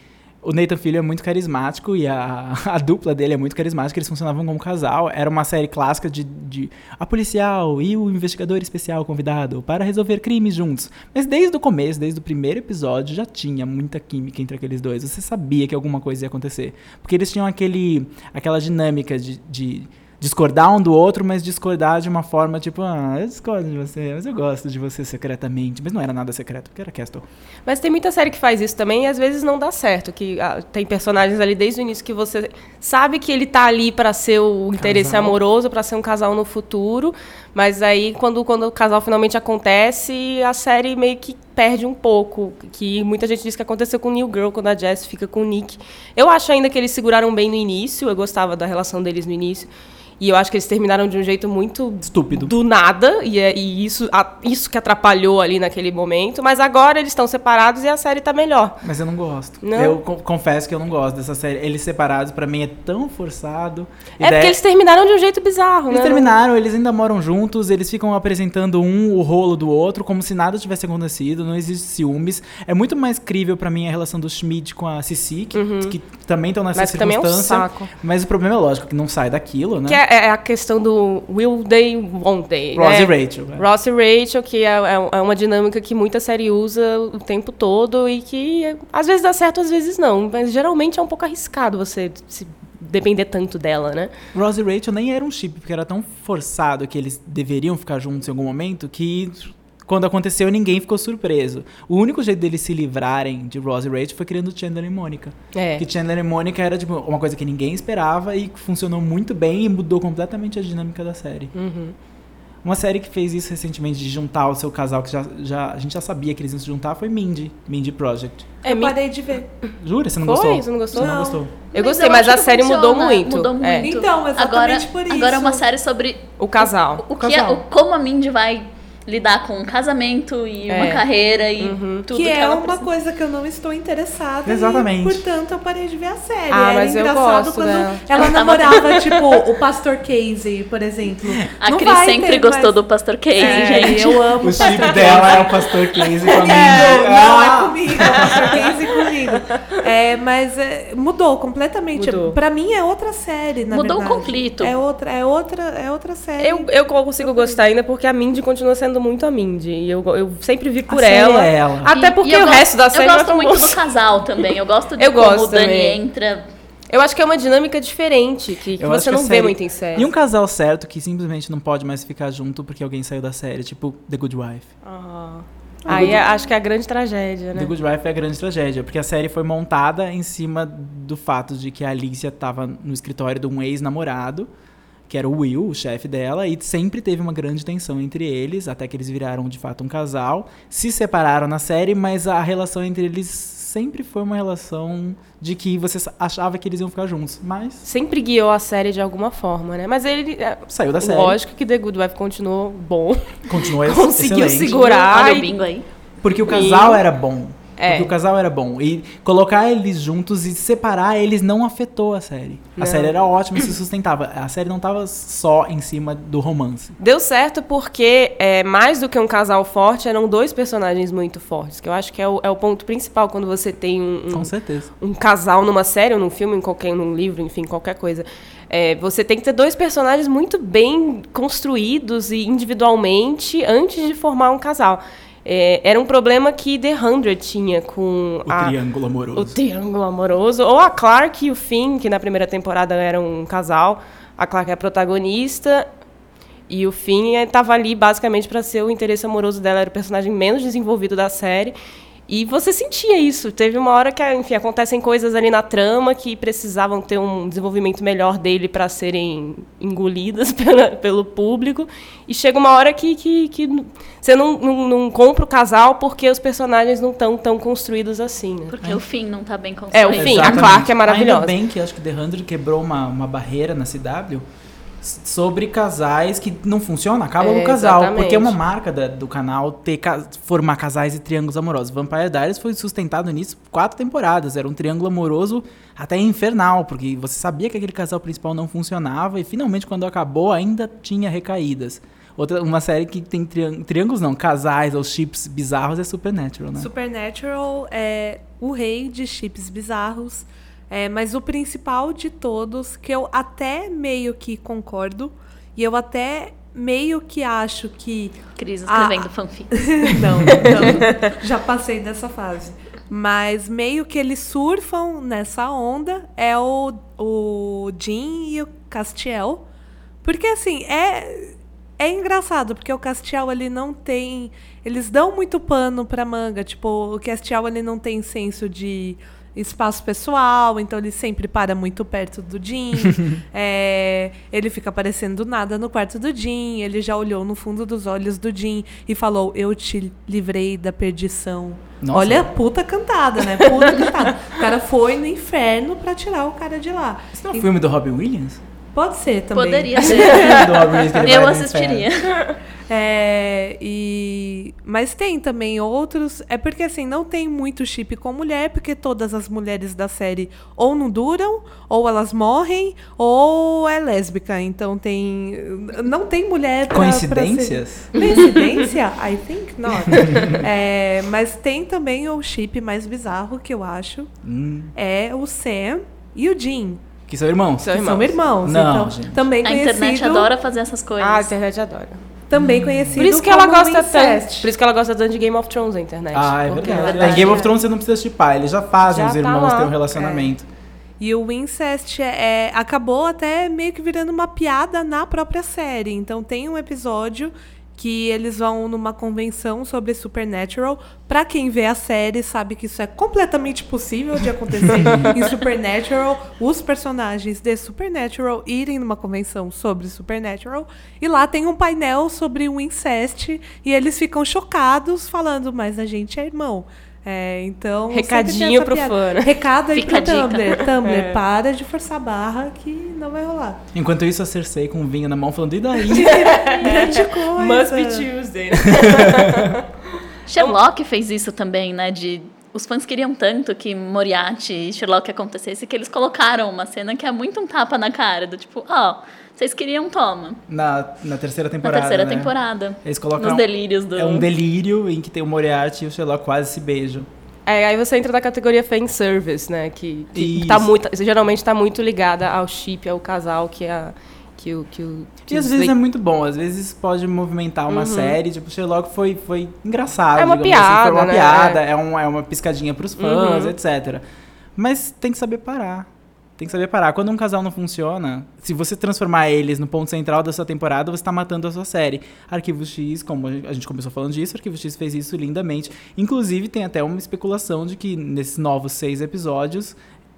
o Nathan Filho é muito carismático e a, a dupla dele é muito carismática, eles funcionavam como casal. Era uma série clássica de, de a policial e o investigador especial convidado para resolver crimes juntos. Mas desde o começo, desde o primeiro episódio, já tinha muita química entre aqueles dois. Você sabia que alguma coisa ia acontecer. Porque eles tinham aquele, aquela dinâmica de, de discordar um do outro, mas discordar de uma forma tipo, ah, eu discordo de você, mas eu gosto de você secretamente. Mas não era nada secreto, porque era Castle. Mas tem muita série que faz isso também e às vezes não dá certo. Que ah, tem personagens ali desde o início que você sabe que ele tá ali pra ser o interesse Casal. amoroso, pra ser um casal no futuro, mas aí quando, quando o casal finalmente acontece, a série meio que perde um pouco. Que muita gente diz que aconteceu com New Girl quando a Jess fica com o Nick. Eu acho ainda que eles seguraram bem no início, eu gostava da relação deles no início. E eu acho que eles terminaram de um jeito muito Estúpido. do nada, e, é- e isso, a- isso que atrapalhou ali naquele momento. Mas agora eles estão separados e a série tá melhor. Mas eu não gosto. Não? Eu co- confesso que eu não gosto dessa série. Eles separados, pra mim, é tão forçado. É daí- porque eles terminaram de um jeito bizarro, Eles né? terminaram, eles ainda moram juntos, eles ficam apresentando um o rolo do outro, como se nada tivesse acontecido, não existe ciúmes. É muito mais crível pra mim a relação do Schmidt com a Cici, que, que também estão nessa Uhum. Mas também é um circunstância. saco. Mas o problema é lógico, que não sai daquilo, né? É, é a questão do will they, won't they. Ross né? e Rachel. né? Ross e Rachel, que é, é- é uma dinâmica que muita série usa o tempo todo e que às vezes dá certo, às vezes não. Mas geralmente é um pouco arriscado você se depender tanto dela, né? Ross e Rachel nem era um chip, porque era tão forçado que eles deveriam ficar juntos em algum momento que quando aconteceu ninguém ficou surpreso. O único jeito deles se livrarem de Ross e Rachel foi criando Chandler e Mônica. É. Que Chandler e Mônica era tipo, uma coisa que ninguém esperava e que funcionou muito bem e mudou completamente a dinâmica da série. Uhum. Uma série que fez isso recentemente de juntar o seu casal, que já, já, a gente já sabia que eles iam se juntar, foi Mindy. Mindy Project. É, eu parei de ver. Jura? Você não Foi? gostou? Você não gostou? Você não, Não. gostou? Eu gostei, mas, acho a série mudou funciona, muito. Mudou É. muito. Então, exatamente agora, por Agora é uma isso. série sobre O casal. o, O que é, casal. o, como a Mindy vai lidar com um casamento e uma É. carreira e tudo que que, é ela uma precisa. coisa que eu não estou interessada. Exatamente. E, portanto, eu parei de ver a série. Ah, Era mas eu engraçado gosto quando dela. ela Ela tava- namorava, tipo, o Pastor Casey, por exemplo. A Não Cris sempre ter gostou mais- do Pastor Casey, É, gente. Eu amo O o chip dela é o Pastor Casey comigo. É, não, é Ah! comigo, é o Pastor Casey comigo. É, mas é, mudou completamente. Mudou. Pra mim é outra série, na Mudou o verdade. conflito. É outra, é outra, é outra série. Eu, eu consigo gostar ainda porque a Mindy continua sendo muito a Mindy. E eu, eu sempre vi por ela. é ela. Até E- porque e o gosto- resto da série Eu é gosto muito do casal também. Eu gosto de Eu como gosto o Dani também. entra. Eu acho que é uma dinâmica diferente, que, que você que não vê série- muito em série. E um casal certo que simplesmente não pode mais ficar junto porque alguém saiu da série, tipo The Good Wife. Ah. Aí é- acho que é a grande tragédia, né? The Good Wife é a grande tragédia, porque a série foi montada em cima do fato de que a Alicia estava no escritório de um ex-namorado, que era o Will, o chefe dela, e sempre teve uma grande tensão entre eles, até que eles viraram de fato um casal. Se separaram na série, mas a relação entre eles sempre foi uma relação de que você achava que eles iam ficar juntos, mas Sempre guiou a série de alguma forma, né? Mas ele. é, saiu da série. Lógico que The Good Wife continuou bom. Continua Conseguiu excelente. segurar. Olha e- o bingo aí. Porque o casal era bom. É. Porque o casal era bom. E colocar eles juntos e separar eles não afetou a série. A Não. série era ótima e se sustentava. A série não tava só em cima do romance. Deu certo porque, é, mais do que um casal forte, eram dois personagens muito fortes. Que eu acho que é o, é o ponto principal quando você tem um, um- Com certeza. um casal numa série, ou num filme, em qualquer, num livro, enfim, qualquer coisa. É, você tem que ter dois personagens muito bem construídos e individualmente antes de formar um casal. É, era um problema que The Hundred tinha com O a, triângulo amoroso. o triângulo amoroso. Ou a Clark e o Finn, que na primeira temporada eram um casal. A Clark é a protagonista. E o Finn estava ali basicamente para ser o interesse amoroso dela, era o personagem menos desenvolvido da série. E você sentia isso. Teve uma hora que, enfim, acontecem coisas ali na trama que precisavam ter um desenvolvimento melhor dele para serem engolidas pela- pelo público. E chega uma hora que, que, que você não, não, não compra o casal porque os personagens não estão tão construídos assim. Né? Porque o fim não tá bem É, construído. o fim. a Exatamente. Clark é maravilhosa. Ainda bem que acho que The Hundred quebrou uma, uma barreira na CW sobre casais que não funciona, acaba É, o casal. exatamente. Porque é uma marca da- do canal ter formar casais e triângulos amorosos. Vampire Diaries foi sustentado nisso quatro temporadas. Era um triângulo amoroso até infernal, porque você sabia que aquele casal principal não funcionava e finalmente quando acabou ainda tinha recaídas. Outra, uma série que tem triân- triângulos, não, casais ou chips bizarros é Supernatural, né? Supernatural é o rei de chips bizarros. É, mas o principal de todos, que eu até meio que concordo, e eu até meio que acho que Cris escrevendo fanfic. não, não. Já passei dessa fase. Mas meio que eles surfam nessa onda é o, o Jim e o Castiel. Porque assim, é, é engraçado, porque o Castiel ele não tem. Eles dão muito pano pra manga. Tipo, o Castiel ele não tem senso de espaço pessoal, então ele sempre para muito perto do Jim. É, ele fica aparecendo do nada no quarto do Jim. Ele já olhou no fundo dos olhos do Jim e falou: Eu te livrei da perdição. Nossa. Olha a puta cantada, né? Puta cantada. O cara foi no inferno pra tirar o cara de lá. Isso não é um filme do Robin Williams? Pode ser também. Poderia É ser. Eu assistiria. É, e... Mas tem também outros. É porque assim, não tem muito chip com mulher, porque todas as mulheres da série ou não duram, ou elas morrem, ou é lésbica. Então tem. Não tem mulher pra, pra ser- Coincidências? Coincidência? I think not. É, mas tem também o chip mais bizarro que eu acho. Hum, É o Sam e o Jim. Que são irmãos? São Que são irmãos. Não, então, gente. também A conhecido, internet adora fazer essas coisas. Ah, a internet adora. Também conhecido Por isso que ela como gosta tanto. Por isso que ela gosta tanto de Game of Thrones na internet. Ah, é verdade. ela- Em Game of Thrones você não precisa chipar, eles já fazem Já os tá irmãos lá. ter um relacionamento. E o incest é, acabou até meio que virando uma piada na própria série. Então tem um episódio que eles vão numa convenção sobre Supernatural. Pra quem vê a série sabe que isso é completamente possível de acontecer em Supernatural. Os personagens de Supernatural irem numa convenção sobre Supernatural. E lá tem um painel sobre o incest. E eles ficam chocados falando, mas a gente é irmão. É, então. Recadinho pro piada. fã, né? Recado aí Fica pro. Tumblr. Tumblr, É. para de forçar a barra que não vai rolar. Enquanto isso, a Cersei com vinho na mão falando, e daí? Grande coisa. Must be Tuesday. Sherlock fez isso também, né? De os fãs queriam tanto que Moriarty e Sherlock acontecesse que eles colocaram uma cena que é muito um tapa na cara, do tipo, ó, vocês queriam, toma. Na, na terceira Na temporada. terceira né? temporada. Eles colocam. Nos delírios do. É um delírio em que tem o Moriarty e o Sherlock quase se beijam. É, aí você entra na categoria fanservice, né? Que, que tá muito, geralmente tá muito ligada ao chip, ao casal que a. Que o, que o, que Que às os vezes é muito bom, às vezes pode movimentar uma série. Tipo, Sherlock foi, foi engraçado. É uma digamos assim, piada, Foi uma né? piada, é, um, é uma piscadinha pros fãs, Uhum. etc. Mas tem que saber parar. Tem que saber parar. Quando um casal não funciona, se você transformar eles no ponto central da sua temporada, você tá matando a sua série. Arquivo X, como a gente começou falando disso, Arquivo X fez isso lindamente. Inclusive, tem até uma especulação de que nesses novos seis episódios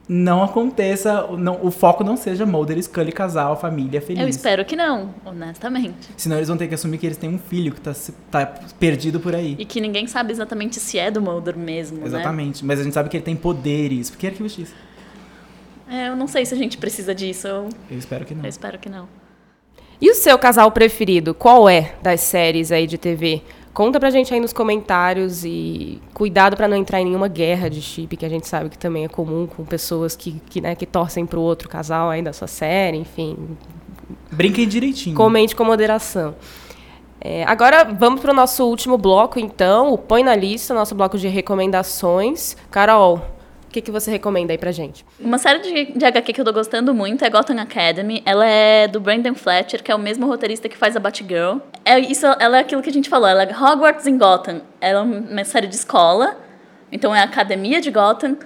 não aconteça, não, o foco não seja Mulder, Scully, casal, família feliz. Eu espero que não, honestamente. Senão eles vão ter que assumir que eles têm um filho que tá, tá perdido por aí. E que ninguém sabe exatamente se é do Mulder mesmo, Exatamente. Mas a gente sabe que ele tem poderes. Porque é Arquivo X. É, eu não sei se a gente precisa disso, eu, Eu espero que não. eu espero que não. E o seu casal preferido? Qual é das séries aí de TV? Conta pra gente aí nos comentários e cuidado pra não entrar em nenhuma guerra de chip, que a gente sabe que também é comum com pessoas que, que, né, que torcem pro outro casal aí da sua série, enfim. Brinquem direitinho. Comente com moderação. É, agora vamos pro nosso último bloco, então, o Põe na Lista, nosso bloco de recomendações. Carol, que, que você recomenda aí pra gente? Uma série de, de HQ que eu tô gostando muito é Gotham Academy. Ela é do Brandon Fletcher, que é o mesmo roteirista que faz a Batgirl. É isso, ela é aquilo que a gente falou, ela é Hogwarts em Gotham. Ela é uma série de escola, então é a academia de Gotham.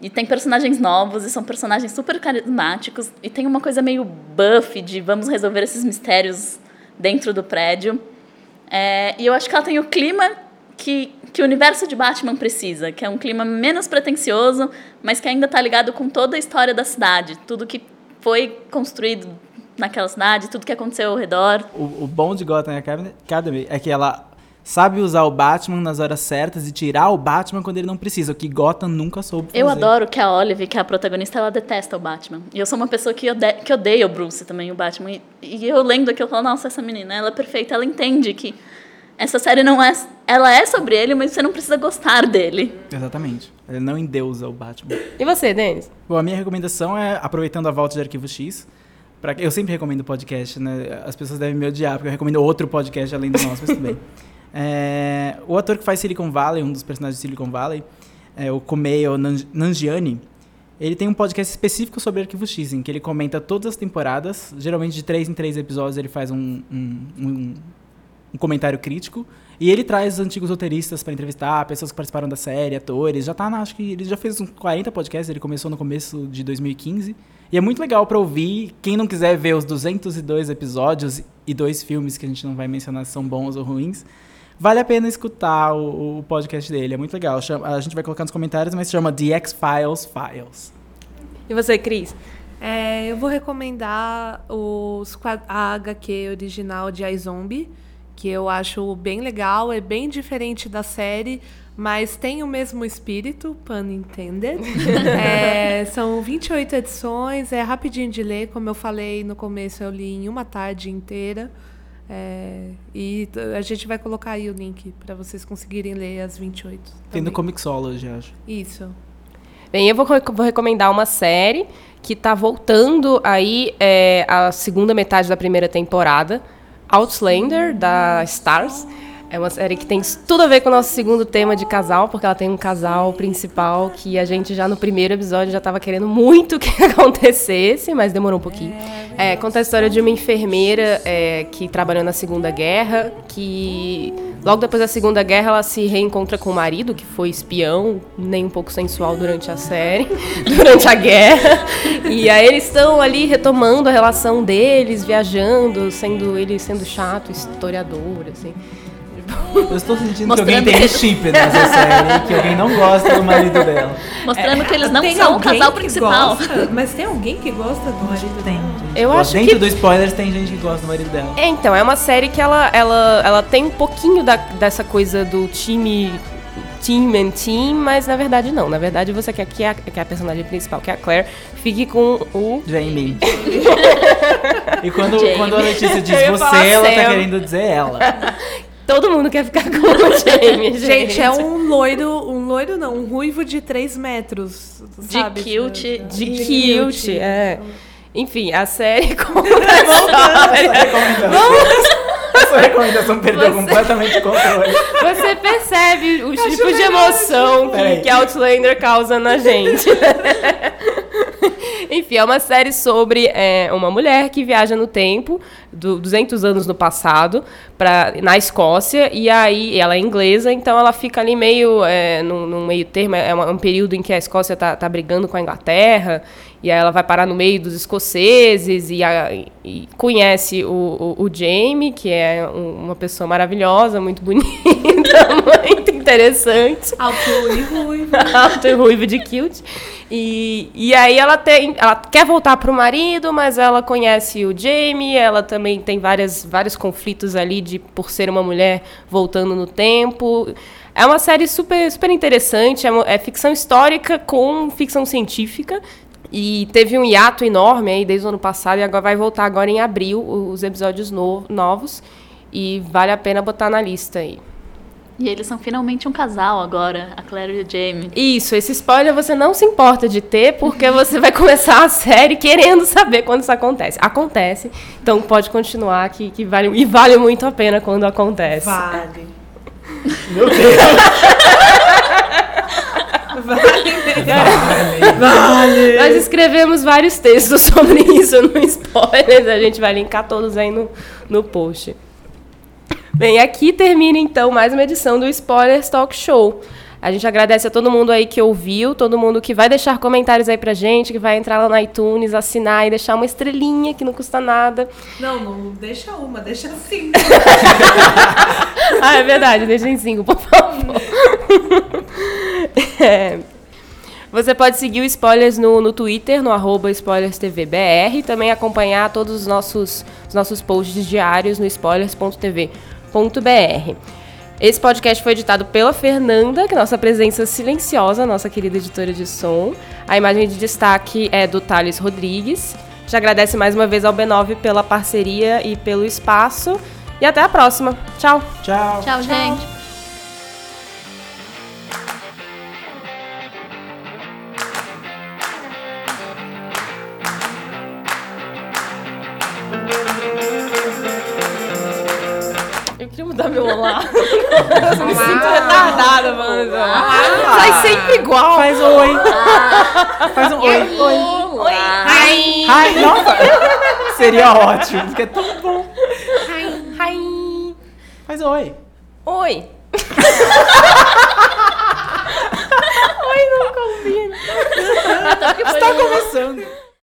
E tem personagens novos, e são personagens super carismáticos. E tem uma coisa meio buff de vamos resolver esses mistérios dentro do prédio. É, e eu acho que ela tem o clima que, que o universo de Batman precisa, que é um clima menos pretensioso, mas que ainda está ligado com toda a história da cidade, tudo que foi construído naquela cidade, tudo que aconteceu ao redor. O, o bom de Gotham Academy- Academy é que ela sabe usar o Batman nas horas certas e tirar o Batman quando ele não precisa, o que Gotham nunca soube fazer. Eu adoro que a Olive, que é a protagonista, ela detesta o Batman. E eu sou uma pessoa que, ode que odeia o Bruce também, o Batman. E, e eu lendo aquilo, eu falo, nossa, essa menina, ela é perfeita, ela entende que essa série não é... Ela é sobre ele, mas você não precisa gostar dele. Exatamente. Ele não endeusa o Batman. E você, Denis? Bom, a minha recomendação é, aproveitando a volta de Arquivo X, pra, eu sempre recomendo podcast, né? As pessoas devem me odiar, porque eu recomendo outro podcast além do nosso, mas tudo bem. É, o ator que faz Silicon Valley, um dos personagens de Silicon Valley, é, o Kumail Nan- Nanjiani, ele tem um podcast específico sobre Arquivo X, em que ele comenta todas as temporadas, geralmente de três em três episódios ele faz um, um, um- um comentário crítico, e ele traz antigos roteiristas para entrevistar, pessoas que participaram da série, atores, já tá, na, acho que ele já fez uns 40 podcasts, ele começou no começo de 2015, e é muito legal para ouvir, quem não quiser ver os 202 episódios e dois filmes que a gente não vai mencionar se são bons ou ruins, vale a pena escutar o, o podcast dele, é muito legal. A gente vai colocar nos comentários, mas chama The X-Files Files. E você, Cris? É, eu vou recomendar os, a HQ original de iZombie, que eu acho bem legal, é bem diferente da série, mas tem o mesmo espírito, pun intended. É, são 28 edições, é rapidinho de ler, como eu falei no começo, eu li em uma tarde inteira. É, e a gente vai colocar aí o link para vocês conseguirem ler as 28. Tem no também. Comixology, acho. Isso. Bem, eu vou, vou recomendar uma série que tá voltando aí é, a segunda metade da primeira temporada, Outlander, da Stars. É uma série que tem tudo a ver com o nosso segundo tema de casal, porque ela tem um casal principal que a gente já no primeiro episódio já estava querendo muito que acontecesse, mas demorou um pouquinho. É, conta a história de uma enfermeira é, que trabalhou na Segunda Guerra, que logo depois da Segunda Guerra ela se reencontra com o marido, que foi espião, nem um pouco sensual durante a série, durante a guerra. E aí eles estão ali retomando a relação deles, viajando, sendo ele sendo chato, historiador, assim. Eu estou sentindo Mostrando que alguém tem chip nessa série, que alguém não gosta do marido dela. Mostrando que eles não são o casal principal. gosta? mas tem alguém que gosta do marido Tem. dela? gente Eu acho Dentro que- do spoilers tem gente que gosta do marido dela. É, então, é uma série que ela, ela, ela tem um pouquinho da, dessa coisa do time team and team, mas na verdade não. Na verdade você quer que a, que a personagem principal, que é a Claire, fique com o Jamie. e quando, Jamie. quando a Letícia diz você, ela tá Sam. querendo dizer ela. Todo mundo quer ficar com o Jamie, gente. Gente, é um loiro, um loiro não, um ruivo de 3 metros. De sabe? kilt. de de cute, cute. é. Enfim, a série conta a história. Essa recomendação perdeu Você- completamente o controle. Você percebe o tipo de emoção que, que Outlander causa na gente. Enfim, é uma série sobre é, uma mulher que viaja no tempo, do 200 anos no passado, pra, na Escócia, e aí ela é inglesa, então ela fica ali meio, é, num, num meio termo, é uma- um período em que a Escócia tá, tá brigando com a Inglaterra, e aí ela vai parar no meio dos escoceses e, a- e conhece o, o, o Jamie, que é um- uma pessoa maravilhosa, muito bonita, muito interessante. Alto e ruivo. Alto e ruivo de kilt. E, e aí ela tem. Ela quer voltar pro marido, mas ela conhece o Jamie, ela também tem várias, vários conflitos ali de por ser uma mulher voltando no tempo. É uma série super, super interessante, é, é ficção histórica com ficção científica. E teve um hiato enorme aí desde o ano passado e agora vai voltar agora em abril os episódios no- novos. E vale a pena botar na lista aí. E eles são finalmente um casal agora, a Claire e o Jamie. Isso, esse spoiler você não se importa de ter, porque você vai começar a série querendo saber quando isso acontece. Acontece, então pode continuar que, que vale e vale muito a pena quando acontece. Vale. Meu Deus. Nós escrevemos vários textos sobre isso no spoilers, a gente vai linkar todos aí no, no post. Bem, aqui termina então mais uma edição do Spoilers Talk Show. A gente agradece a todo mundo aí que ouviu, todo mundo que vai deixar comentários aí pra gente, que vai entrar lá no iTunes, assinar e deixar uma estrelinha que não custa nada. Não, não deixa uma, deixa cinco. Ah, é verdade, deixem cinco, por favor. É. Você pode seguir o Spoilers no, no Twitter, no arroba SpoilersTVBR, e também acompanhar todos os nossos, os nossos posts diários no spoilers.tv.br. Esse podcast foi editado pela Fernanda, que é nossa presença silenciosa, nossa querida editora de som. A imagem de destaque é do Thales Rodrigues. Já agradece mais uma vez ao B9 pela parceria e pelo espaço. E até a próxima. Tchau! Tchau. Tchau, gente. Eu me sinto retardada isso. Sai sempre igual. Faz oi. Faz um oi. Oi. Oi. Hi. Ai, nossa. Seria ótimo, porque é tão bom. Hi. Faz oi. Oi. Oi, não combina. Está começando.